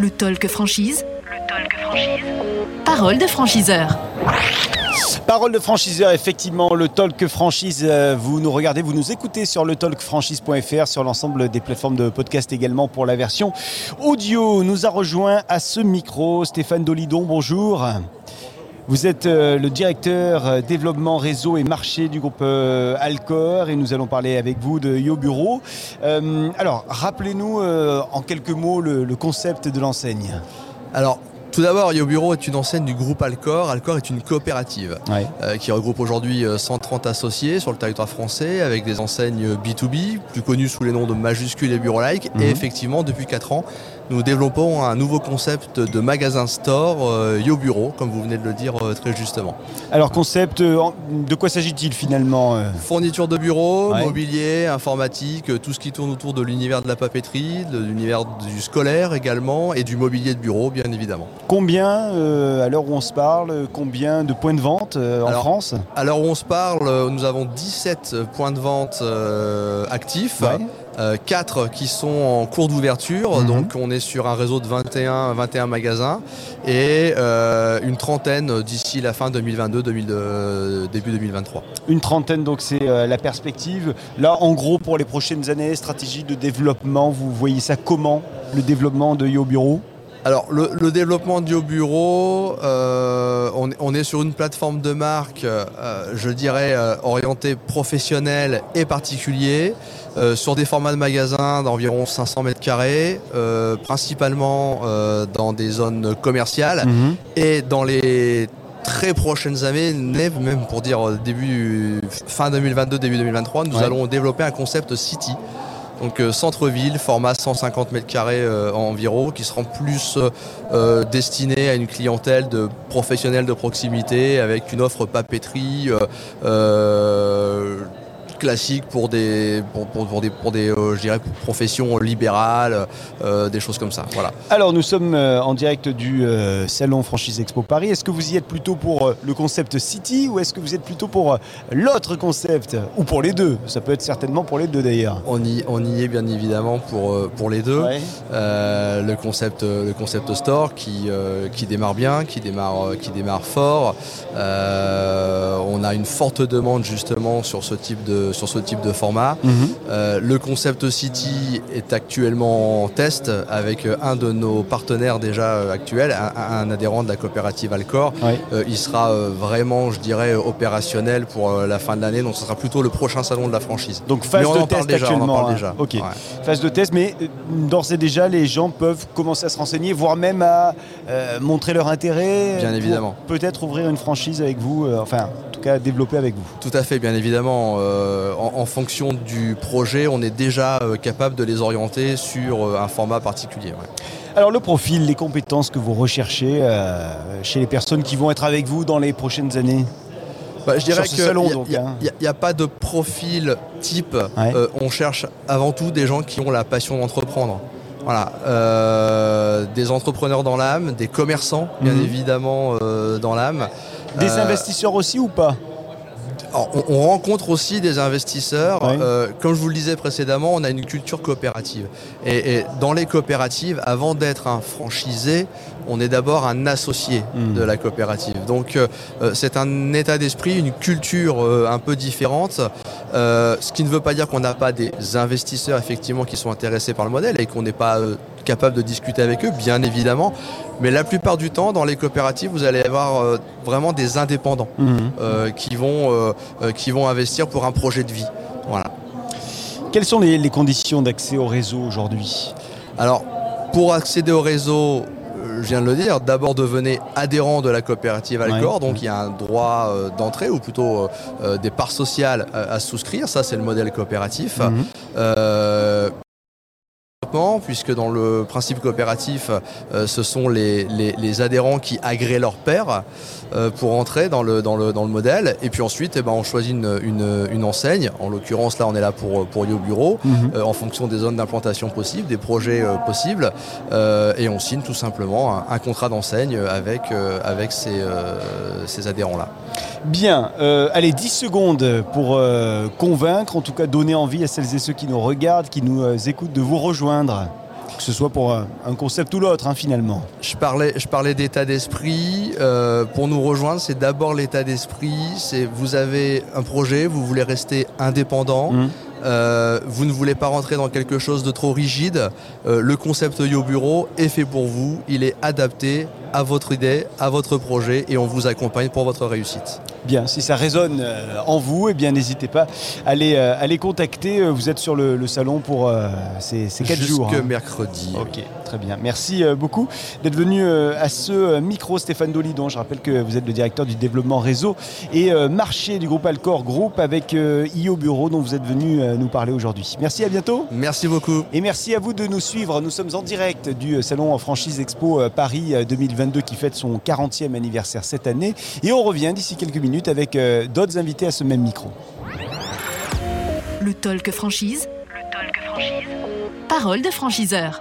Le talk franchise. Le talk franchise. Parole de franchiseur. Parole de franchiseur, effectivement, le Talk Franchise, euh, vous nous regardez, vous nous écoutez sur le talkfranchise.fr, sur l'ensemble des plateformes de podcast également pour la version audio. Nous a rejoint à ce micro Stéphane Dolidon, bonjour. Vous êtes euh, le directeur euh, développement réseau et marché du groupe euh, Alcor et nous allons parler avec vous de Yo Bureau. Alors, rappelez-nous en quelques mots le, le concept de l'enseigne. Alors, tout d'abord, Yo Bureau est une enseigne du groupe Alcor. Alcor est une coopérative Ouais. euh, qui regroupe aujourd'hui euh, 130 associés sur le territoire français avec des enseignes B2B, plus connues sous les noms de Majuscule et Bureau Like. Mhm. Et effectivement, depuis 4 ans, nous développons un nouveau concept de magasin store euh, Yo Bureau, comme vous venez de le dire euh, très justement. Alors, concept, euh, de quoi s'agit-il finalement Fourniture de bureau, Ouais. mobilier, informatique, tout ce qui tourne autour de l'univers de la papeterie, de l'univers du scolaire également et du mobilier de bureau, bien évidemment. Combien, à l'heure où on se parle, combien de points de vente en Alors, France À l'heure où on se parle, nous avons 17 points de vente actifs, Ouais. Euh, 4 qui sont en cours d'ouverture, Mhm. donc on est sur un réseau de 21, 21 magasins et euh, une trentaine d'ici la fin 2022, 2000, euh, début 2023. Une trentaine, donc c'est euh, la perspective. Là, en gros, pour les prochaines années, stratégie de développement, vous voyez ça comment Le développement de Yo Bureau? Alors, le, le développement du bureau, euh, on, on est sur une plateforme de marque, euh, je dirais, euh, orientée professionnelle et particulier, sur des formats de magasins d'environ 500 mètres carrés, principalement dans des zones commerciales Mhm. et dans les très prochaines années, même pour dire début fin 2022, début 2023, nous Ouais. allons développer un concept city. Donc euh, centre-ville, format 150 mètres carrés euh, environ, qui seront plus euh, destinés à une clientèle de professionnels de proximité avec une offre papeterie classique pour des pour, pour- pour des pour des euh, je dirais professions libérales, euh, des choses comme ça. Voilà. Alors, nous sommes euh, en direct du Salon Franchise Expo Paris. Est-ce que vous y êtes plutôt pour le concept City ou est-ce que vous êtes plutôt pour l'autre concept Ou pour les deux? Ça peut être certainement pour les deux d'ailleurs. On y, on y est bien évidemment pour, pour les deux. Ouais. Le, concept, le concept store qui, qui démarre bien, qui démarre, qui démarre fort. Euh, on a une forte demande justement sur ce type de, sur ce type de format. Mhm. Euh, le concept City est actuellement en test avec euh, un de nos partenaires déjà euh, actuels, un, un adhérent de la coopérative Alcor. Euh, il sera vraiment, je dirais, opérationnel pour la fin de l'année. Donc ce sera plutôt le prochain salon de la franchise. Donc phase on de en parle test déjà, on en actuellement. parle hein. déjà. Ok. Ouais. Phase de test, mais d'ores et déjà, les gens peuvent commencer à se renseigner, voire même à euh, montrer leur intérêt. Bien évidemment. Peut-être ouvrir une franchise avec vous, enfin, en tout cas, développer avec vous. Tout à fait, bien évidemment. Euh, en, en fonction du projet, on est déjà euh, capable de les orienter sur euh, un format particulier. ouais. Alors, le profil, les compétences que vous recherchez chez les personnes qui vont être avec vous dans les prochaines années? Bah, je dirais Sur ce que salon, y a- hein. a- a pas de profil type. Ouais. On cherche avant tout des gens qui ont la passion d'entreprendre. Voilà, Euh, des entrepreneurs dans l'âme, des commerçants bien Mhm. évidemment euh, dans l'âme. Des Euh, investisseurs aussi ou pas Alors, on, on rencontre aussi des investisseurs. Euh, comme je vous le disais précédemment, on a une culture coopérative. Et, et dans les coopératives, avant d'être un franchisé, on est d'abord un associé Mm. de la coopérative. Donc euh, c'est un état d'esprit, une culture euh, un peu différente. Ce qui ne veut pas dire qu'on n'a pas des investisseurs effectivement qui sont intéressés par le modèle et qu'on n'est pas capable de discuter avec eux, bien évidemment. Mais la plupart du temps, dans les coopératives, vous allez avoir euh, vraiment des indépendants Mhm. euh, qui, vont, euh, qui vont investir pour un projet de vie. Voilà. Quelles sont les, les conditions d'accès au réseau aujourd'hui? Alors, pour accéder au réseau, je viens de le dire, d'abord devenez adhérent de la coopérative Alcor, Ouais. donc il y a un droit euh, d'entrée ou plutôt euh, des parts sociales à, à souscrire, ça c'est le modèle coopératif. Mhm. Euh, puisque dans le principe coopératif, euh, ce sont les, les- les adhérents qui agréent leur père euh, pour entrer dans le, dans, le, dans le modèle. Et puis ensuite, eh ben, on choisit une, une- une enseigne. En l'occurrence, là, on est là pour, pour Yo Bureau, Mhm. euh, en fonction des zones d'implantation possibles, des projets possibles. Et on signe tout simplement un, un contrat d'enseigne avec, avec ces, ces adhérents-là. Bien, allez, 10 secondes pour convaincre, en tout cas donner envie à celles et ceux qui nous regardent, qui nous écoutent de vous rejoindre. Que ce soit pour un, un concept ou l'autre, hein, finalement. Je parlais, je parlais d'état d'esprit. Euh, pour nous rejoindre, c'est d'abord l'état d'esprit. C'est vous avez un projet, vous voulez rester indépendant. Mmh. Euh, vous ne voulez pas rentrer dans quelque chose de trop rigide. Euh, le concept Yo Bureau est fait pour vous. Il est adapté à votre idée, à votre projet et on vous accompagne pour votre réussite. Bien, si ça résonne euh, en vous, eh bien n'hésitez pas à les, euh, à les contacter. Euh, Vous êtes sur le, le salon pour euh, ces, ces 4 jours. Jusque hein. mercredi. Ok, très bien. Merci euh, beaucoup d'être venu euh, à ce euh, micro, Stéphane Dolidon. Je rappelle que vous êtes le directeur du développement réseau et marché du groupe Alcor Group avec IO Bureau dont vous êtes venu nous parler aujourd'hui. Merci, à bientôt. Merci beaucoup. Et merci à vous de nous suivre. Nous sommes en direct du salon franchise Expo Paris euh, 2022 qui fête son 40e anniversaire cette année. Et on revient d'ici quelques minutes avec d'autres invités à ce même micro. Le talk franchise. Le talk franchise. Parole de franchiseur.